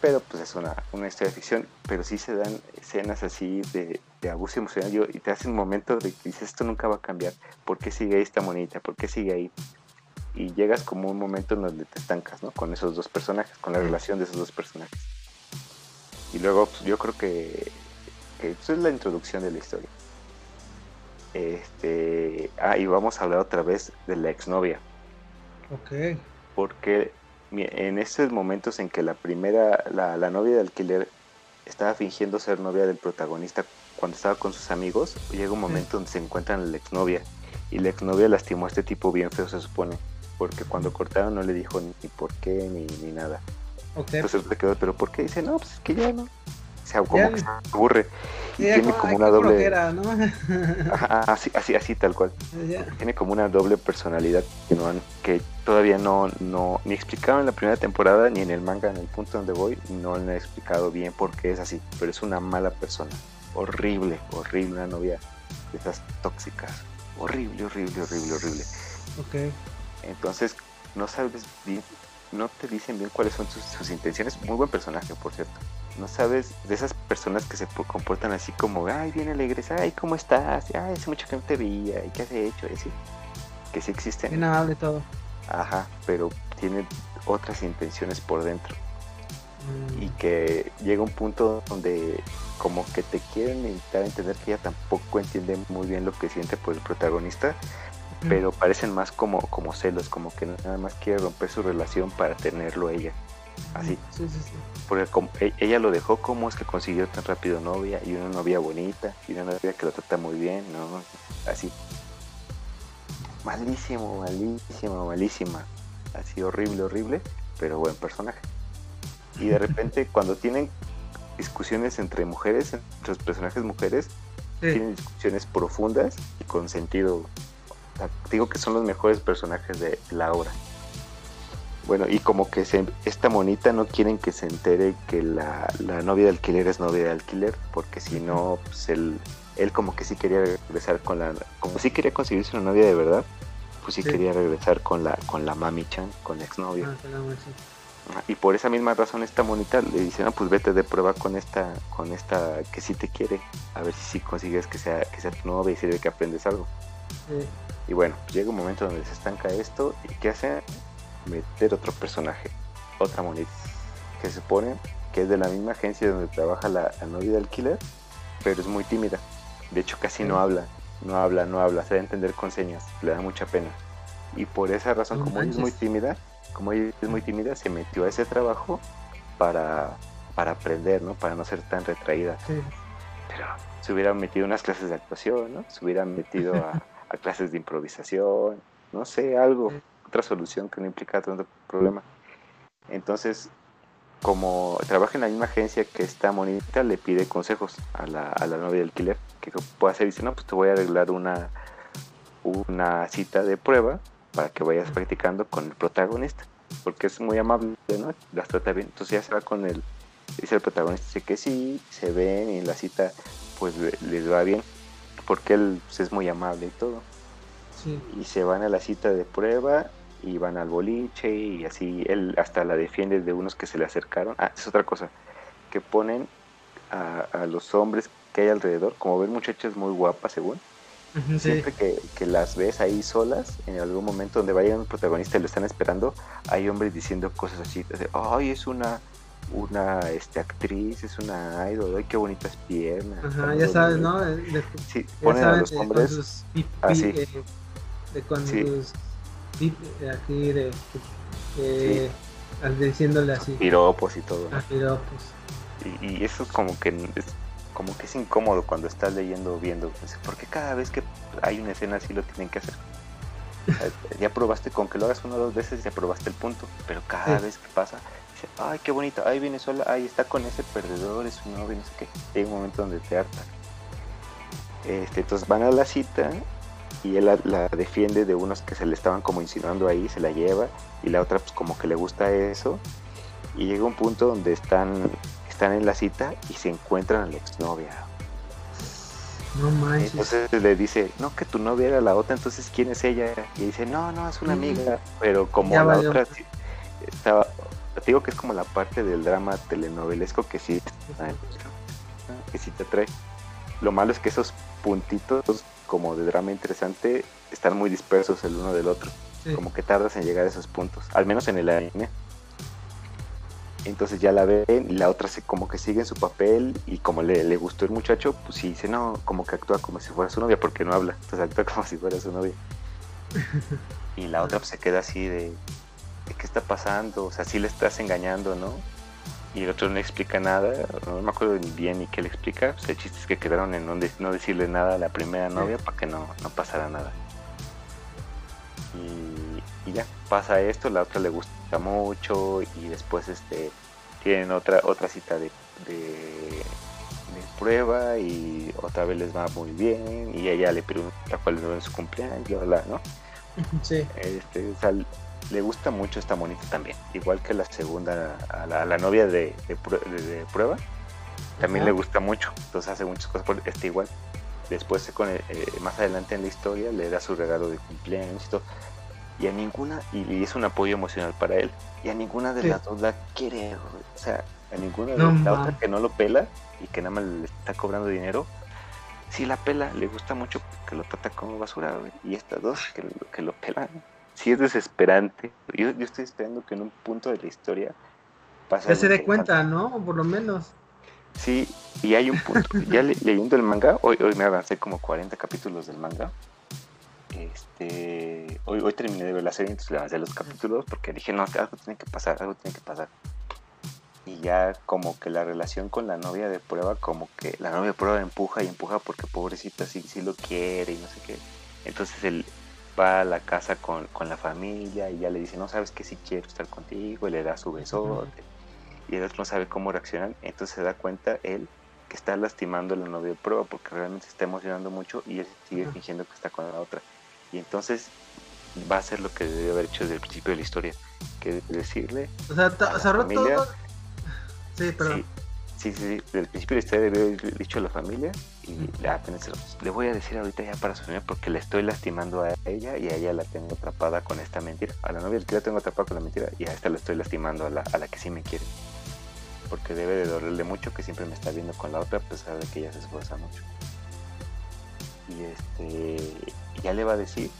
Pero pues es una, una historia de ficción, pero sí se dan escenas así de, abuso emocional yo, y te hace un momento de que dices, esto nunca va a cambiar. ¿Por qué sigue ahí esta monita? ¿Por qué sigue ahí? Y llegas como un momento en donde te estancas, ¿no? Con esos dos personajes, con la relación de esos dos personajes. Y luego pues, yo creo que eso es la introducción de la historia. Este, ah, y vamos a hablar otra vez de la exnovia. Ok. Porque en estos momentos en que la primera, la, novia de alquiler estaba fingiendo ser novia del protagonista cuando estaba con sus amigos, llega un momento donde se encuentran la exnovia y la exnovia lastimó a este tipo bien feo se supone, porque cuando cortaron no le dijo ni, por qué ni, ni nada. Okay. Entonces se quedó, pero ¿por qué? Dice, no, pues es que ya no, sea, como que se aburre. Y tiene como una doble. así, así, así, tal cual. Tiene como una doble personalidad que, no han, que todavía no, no, ni explicaron en la primera temporada ni en el manga, en el punto donde voy, no le he explicado bien por qué es así. Pero es una mala persona. Horrible, horrible, una novia de esas tóxicas. Horrible, horrible, horrible, horrible. Ok. Entonces, no sabes bien, no te dicen bien cuáles son sus, intenciones. Muy buen personaje, por cierto. No sabes de esas personas que se comportan así como, ay, viene alegres, ay, ¿cómo estás? Ay, hace mucho que no te veía, ¿y qué has hecho? Y que sí existen. Bien de todo. Ajá, pero tienen otras intenciones por dentro. Mm. Y que llega un punto donde como que te quieren a entender que ella tampoco entiende muy bien lo que siente por el protagonista, pero parecen más como, como celos, como que nada más quiere romper su relación para tenerlo ella. Así. Sí, sí, sí. Porque como, e, ella lo dejó, ¿cómo es que consiguió tan rápido novia? Y una novia bonita, y una novia que lo trata muy bien, ¿no? Así. Malísimo, malísimo, malísima. Así horrible, horrible, pero buen personaje. Y de repente cuando tienen discusiones entre mujeres, entre los personajes mujeres, tienen discusiones profundas y con sentido digo que son los mejores personajes de la obra. Bueno, y como que se, esta monita no quieren que se entere que la, novia de alquiler es novia de alquiler, porque si no, pues él, él como que sí quería regresar con la, como sí quería conseguirse una novia de verdad, pues sí, quería regresar con la, con la mami chan, con la exnovia. Ah, y por esa misma razón esta monita le dice, no, pues vete de prueba con esta, con esta que sí te quiere, a ver si sí consigues que sea, que sea tu novia y sirve que aprendes algo. Y bueno, pues llega un momento donde se estanca esto y ¿qué hacen? Meter otro personaje, otra monita, que se supone que es de la misma agencia donde trabaja la, novia de alquiler, pero es muy tímida. De hecho, casi no habla, no habla, no habla, se da a entender con señas, le da mucha pena. Y por esa razón, como ella es muy tímida, como ella es muy tímida, se metió a ese trabajo para, para aprender, ¿no? Para no ser tan retraída. Pero se hubiera metido unas clases de actuación, ¿no? Se hubiera metido a clases de improvisación, no sé, algo, otra solución que no implica tanto problema. Entonces, como trabaja en la misma agencia que está Monita, le pide consejos a la, a la novia del alquiler, que puede hacer, dice, no, pues te voy a arreglar una, una cita de prueba para que vayas practicando con el protagonista, porque es muy amable, ¿no? Las trata bien, entonces ya se va con el, dice el protagonista, dice que sí, se ven y en la cita pues les va bien porque él pues, es muy amable y todo. Y se van a la cita de prueba y van al boliche y así él hasta la defiende de unos que se le acercaron. Ah, es otra cosa, que ponen a, los hombres que hay alrededor, como ven muchachas muy guapas según. Siempre que, las ves ahí solas, en algún momento donde vayan un protagonista y lo están esperando, hay hombres diciendo cosas así, de, ay, es una una este, actriz, es una idol, ay, qué bonitas piernas. Ajá, ya sabes, ¿no? De, sí, ponen a los hombres así. Eh, de con sí. sus aquí de, eh, diciéndole así. Piropos y todo. ¿no? piropos. Y, y, eso es como que es como que es incómodo cuando estás leyendo o viendo, porque cada vez que hay una escena así lo tienen que hacer. ya probaste con que lo hagas una o dos veces, ya probaste el punto, pero cada vez que pasa, ay, qué bonito, viene sola, ahí está con ese perdedor, es un novio, no sé qué. Hay un momento donde te harta. Este, entonces van a la cita y él la, defiende de unos que se le estaban como insinuando ahí, se la lleva y la otra pues como que le gusta eso y llega un punto donde están, están en la cita y se encuentran a la exnovia. No manches. Entonces le dice, no, que tu novia era la otra, entonces ¿quién es ella? Y dice, no, no, es una amiga, pero como la otra estaba, te digo que es como la parte del drama telenovelesco que sí, que sí te trae. Lo malo es que esos puntitos como de drama interesante están muy dispersos el uno del otro. Como que tardas en llegar a esos puntos, al menos en el anime. Entonces ya la ven y la otra se como que sigue en su papel y como le, le gustó el muchacho, pues sí dice, no, como que actúa como si fuera su novia porque no habla, entonces actúa como si fuera su novia. y la otra pues, se queda así de, qué está pasando, o sea, sí le estás engañando, ¿no? Y el otro no explica nada, no me acuerdo bien ni qué le explica, pues el chiste es que quedaron en no, decirle nada a la primera novia para que no, no pasara nada. Y, ya, pasa esto, la otra le gusta mucho y después este tienen otra otra cita de de, prueba y otra vez les va muy bien y ella le pregunta cuál es su cumpleaños, ¿no? Sí. Este, le gusta mucho esta monita también, igual que la segunda, a la, novia de, prueba, también le gusta mucho, entonces hace muchas cosas por este igual. Después, con eh, más adelante en la historia, le da su regalo de cumpleaños y todo. Y a ninguna, y, es un apoyo emocional para él, y a ninguna de las dos la quiere, o sea, a ninguna de la otra que no lo pela y que nada más le está cobrando dinero, si la pela, le gusta mucho que lo trata como basura, y estas dos que, que lo pelan sí es desesperante. Yo, yo estoy esperando que en un punto de la historia pase. Ya se dé cuenta, ¿no? Por lo menos. Sí, y hay un punto. ya leyendo el manga, hoy, hoy me avancé como 40 capítulos del manga. Este, hoy, hoy terminé de ver la serie, entonces le avancé los capítulos porque dije, no, algo tiene que pasar, algo tiene que pasar. Y ya como que la relación con la novia de prueba, como que la novia de prueba empuja y empuja porque pobrecita sí, sí lo quiere y no sé qué. Entonces el, va a la casa con, la familia y ya le dice, no sabes que sí quiero estar contigo, y le da su besote. Y el otro no sabe cómo reaccionar, entonces se da cuenta él que está lastimando a la novia de prueba porque realmente se está emocionando mucho y él sigue fingiendo que está con la otra. Y entonces va a hacer lo que debe haber hecho desde el principio de la historia, que decirle... O sea, cerró todo... Sí, perdón. Sí, sí, sí, desde el principio debe haber dicho a la familia y apenas le voy a decir ahorita ya para su porque le estoy lastimando a ella y a ella la tengo atrapada con esta mentira. A la novia que la tengo atrapada con la mentira y a esta la estoy lastimando a la, a la que sí me quiere. Porque debe de dolerle mucho que siempre me está viendo con la otra a pesar de que ella se esfuerza mucho. Y este ya le va a decir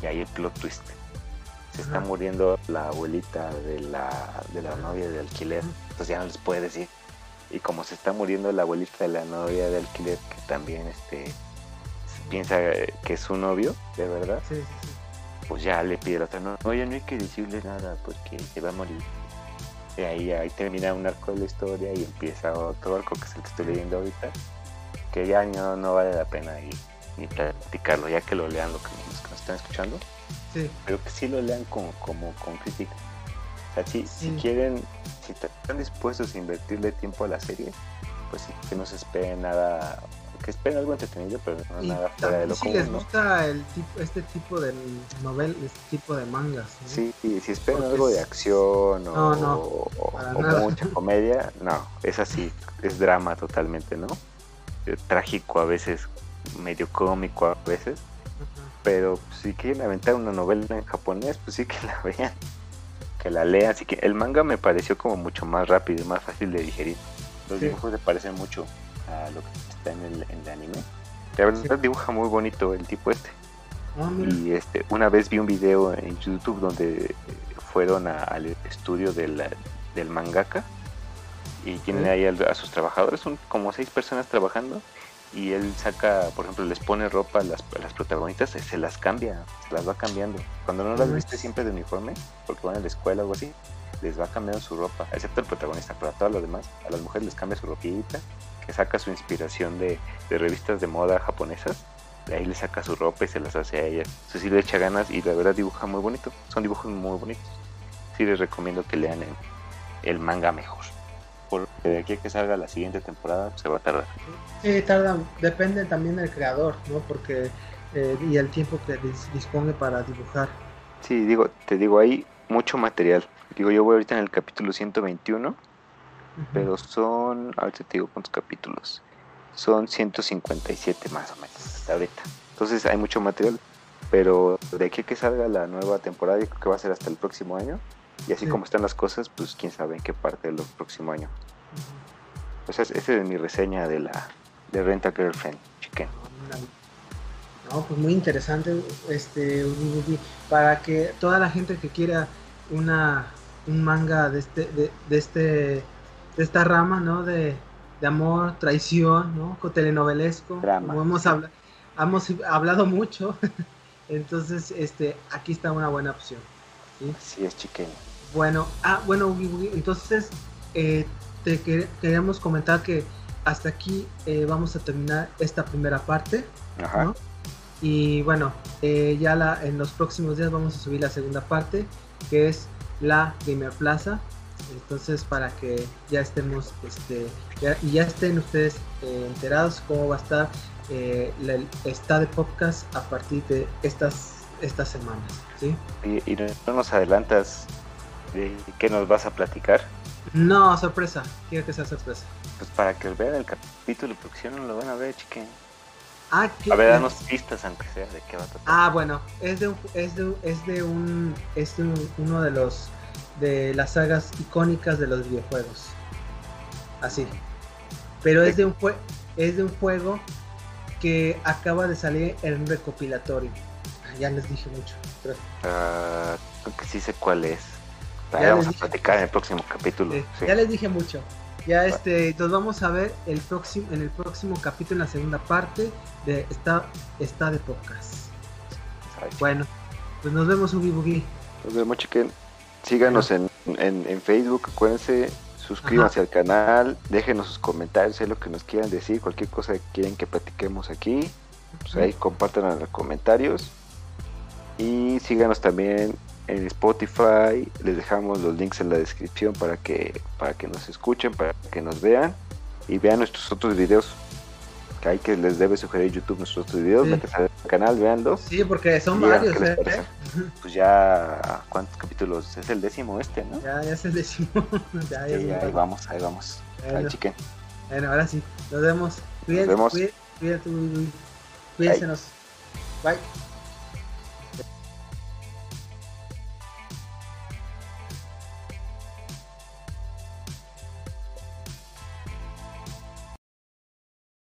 y ahí el plot twist. Se está muriendo la abuelita de la, de la novia de alquiler, entonces ya no les puede decir y como se está muriendo la abuelita de la novia de alquiler que también este piensa que es su novio de verdad pues ya le pide la otra no, oye no hay que decirle nada porque se va a morir y ahí, ahí termina un arco de la historia y empieza otro arco que es el que estoy leyendo ahorita que ya no, no vale la pena ni platicarlo ya que lo lean lo que, los que nos están escuchando. Pero que sí lo lean como, como con crítica si, quieren, si están dispuestos a invertirle tiempo a la serie, pues sí, que no se esperen nada, que esperen algo entretenido, pero no nada fuera de lo si les gusta el tipo, este tipo de novel, este tipo de mangas. Sí, y si esperan algo de acción o, mucha comedia, no, es así, es drama totalmente, ¿no? Eh, trágico a veces, medio cómico a veces. Pero si quieren aventar una novela en japonés, pues sí que la vean que la lea, así que el manga me pareció como mucho más rápido y más fácil de digerir. Los dibujos se parecen mucho a lo que está en el, en el anime. La verdad dibuja muy bonito el tipo este. Ah, y este, una vez vi un video en YouTube donde fueron al estudio del, del mangaka y tienen ahí a, sus trabajadores, son como seis personas trabajando y él saca, por ejemplo, les pone ropa a las, las protagonistas, se, las cambia, se las va cambiando. Cuando no las viste siempre de uniforme, porque van a la escuela o algo así, les va cambiando su ropa, excepto el protagonista, pero a todos los demás, a las mujeres les cambia su ropita, que saca su inspiración de, revistas de moda japonesas, de ahí le saca su ropa y se las hace a ella. Eso sí le echa ganas y la verdad dibuja muy bonito, son dibujos muy bonitos. Sí les recomiendo que lean el manga mejor porque de aquí a que salga la siguiente temporada se va a tardar. Sí, tarda, depende también del creador, ¿no? Porque eh, y el tiempo que dispone para dibujar. Sí, digo, te digo, hay mucho material. Digo, yo voy ahorita en el capítulo 121, pero son, ahorita te digo cuántos capítulos. Son 157 más o menos hasta ahorita. Entonces hay mucho material, pero de aquí a que salga la nueva temporada, yo creo que va a ser hasta el próximo año. Y así como están las cosas, pues quién sabe en qué parte del próximo año. O sea, esa es mi reseña de la de Renta Girlfriend Chicken. No, pues muy interesante, este, para que toda la gente que quiera una un manga de este, de, de este, de esta rama, ¿no? De, de amor, traición, ¿no? Telenovelesco, como hemos hablado, hemos hablado mucho, entonces, este, aquí está una buena opción. ¿sí? es, chicken. Bueno, ah, bueno, entonces eh, te queríamos comentar que hasta aquí eh, vamos a terminar esta primera parte. Ajá. Y bueno, eh, ya la, en los próximos días vamos a subir la segunda parte, que es la Gamer Plaza. Entonces, para que ya estemos, este, y ya estén ustedes eh, enterados cómo va a estar eh, el está de podcast a partir de estas, estas semanas, ¿sí? Y, no nos adelantas de qué nos vas a platicar. No, sorpresa, quiero que sea sorpresa. Pues para que vean el capítulo, porque si no lo van a ver, chiquen. Ah, A ver, danos pistas, aunque sea, de qué va a tratar. Ah, bueno, es de, un, es de, es de un, es de uno de los, de las sagas icónicas de los videojuegos. Así. Pero es de un, es de un juego que acaba de salir en un recopilatorio. Ya les dije mucho. Ah, creo que sí sé cuál es. Vamos a platicar en el próximo capítulo. Ya les dije mucho. Ya este, nos vamos a ver el próximo, en el próximo capítulo, en la segunda parte de esta, esta de podcast. Bueno, pues nos vemos, Ubi Bugi. Nos vemos, chiquen. Síganos en, en, Facebook, acuérdense, suscríbanse al canal, déjenos sus comentarios, sé lo que nos quieran decir, cualquier cosa que quieren que platiquemos aquí, pues ahí compartan en los comentarios. Y síganos también en Spotify, les dejamos los links en la descripción para que, para que nos escuchen, para que nos vean y vean nuestros otros videos. Que hay que les debe sugerir YouTube nuestros otros videos, sí. al canal, veanlos. Sí, porque son varios, ¿eh? Pues ya, ¿cuántos capítulos? Es el décimo este, ¿no? Ya, ya es el décimo. ya, ya, ya ahí vamos, ahí vamos. Bueno. Ahí, chiquen. Bueno, ahora sí, nos vemos. Cuídense, nos vemos. Cuídense, cuídense, Bye.